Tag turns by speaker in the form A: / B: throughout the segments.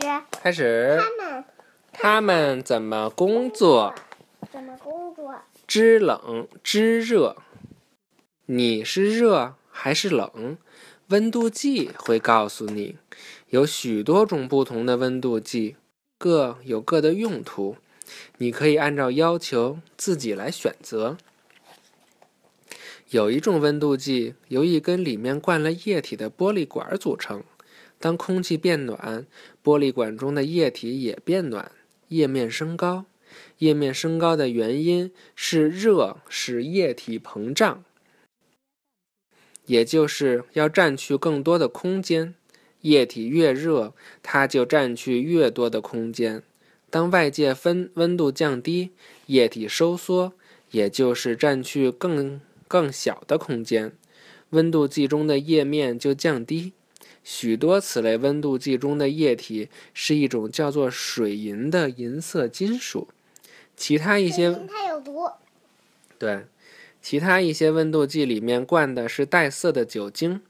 A: 始，
B: 开始。
A: 他们
B: 他们怎么工作？
A: 怎么工作？
B: 知冷知热。你是热还是冷？温度计会告诉你。有许多种不同的温度计，各有各的用途。你可以按照要求自己来选择。有一种温度计由一根里面灌了液体的玻璃管组成。当空气变暖，玻璃管中的液体也变暖，液面升高。液面升高的原因是热使液体膨胀，也就是要占去更多的空间。液体越热，它就占据越多的空间。当外界分温度降低，液体收缩，也就是占据更更小的空间，温度计中的液面就降低。许多此类温度计中的液体是一种叫做水银的银色金属。其他一些
A: 它有毒。
B: 对，其他一些温度计里面灌的是带色的酒精。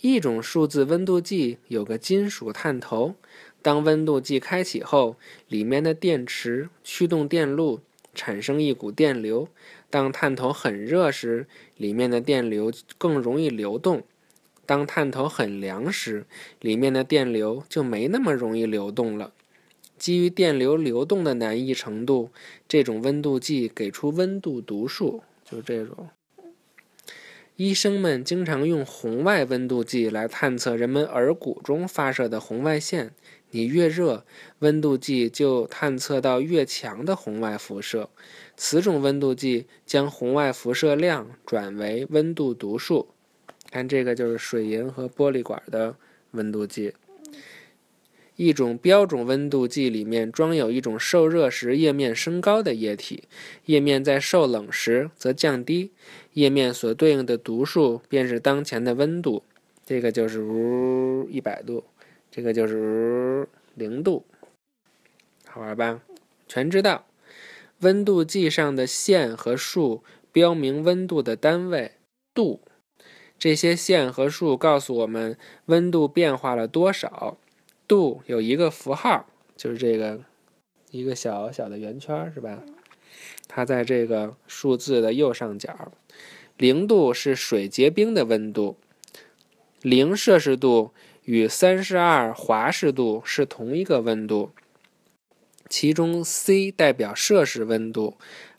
B: 一种数字温度计有个金属探头，当温度计开启后，里面的电池驱动电路，产生一股电流。当探头很热时，里面的电流更容易流动；当探头很凉时，里面的电流就没那么容易流动了。基于电流流动的难易程度，这种温度计给出温度读数，就这种。医生们经常用红外温度计来探测人们耳骨中发射的红外线。你越热，温度计就探测到越强的红外辐射。此种温度计将红外辐射量转为温度读数。看，这个就是水银和玻璃管的温度计。一种标准温度计里面装有一种受热时液面升高的液体，液面在受冷时则降低。液面所对应的读数便是当前的温度，这个就是呜一百度，这个就是零度，好玩吧？全知道。温度计上的线和数标明温度的单位度，这些线和数告诉我们温度变化了多少。度有一个符号，就是这个一个小小的圆圈，是吧？它在这个数字的右上角。零度是水结冰的温度，零摄氏度与三十二华氏度是同一个温度。其中 C 代表摄氏温度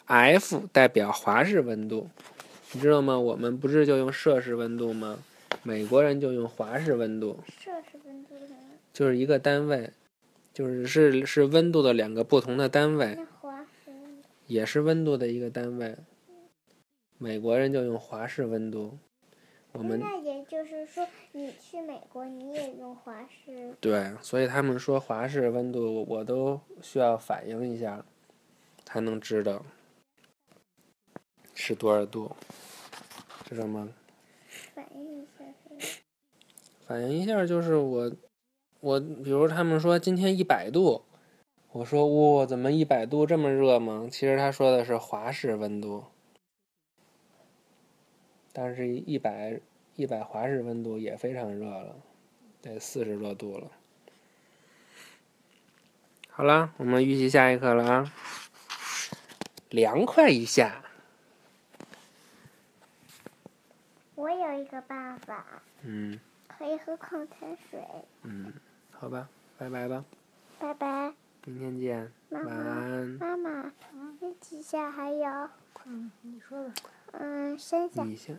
B: ，F 代表华氏温度。你知道吗？我们不是就用摄氏温度吗？美国人就用华氏温度。
A: 摄氏温度
B: 就是一个单位，就是是是温度的两个不同的单位。也是温度的一个单位。美国人就用华氏温度。我们
A: 那也就是说，你去美国你也用华氏。
B: 对，所以他们说华氏温度，我都需要反应一下，才能知道是多少度，知道吗？
A: 反应一下？
B: 反应一下就是我，我比如他们说今天一百度，我说哇，怎么一百度这么热吗？其实他说的是华氏温度。但是，一百一百华氏温度也非常热了，得四十多度了。好了，我们预习下一课了啊！凉快一下。
A: 我有一个办法。
B: 嗯。
A: 可以喝矿泉水。
B: 嗯，好吧，拜拜吧。
A: 拜拜。
B: 明天见。晚安。
A: 妈妈，那底下还有。
C: 嗯，你说吧。
A: 嗯，剩下。
B: 你先。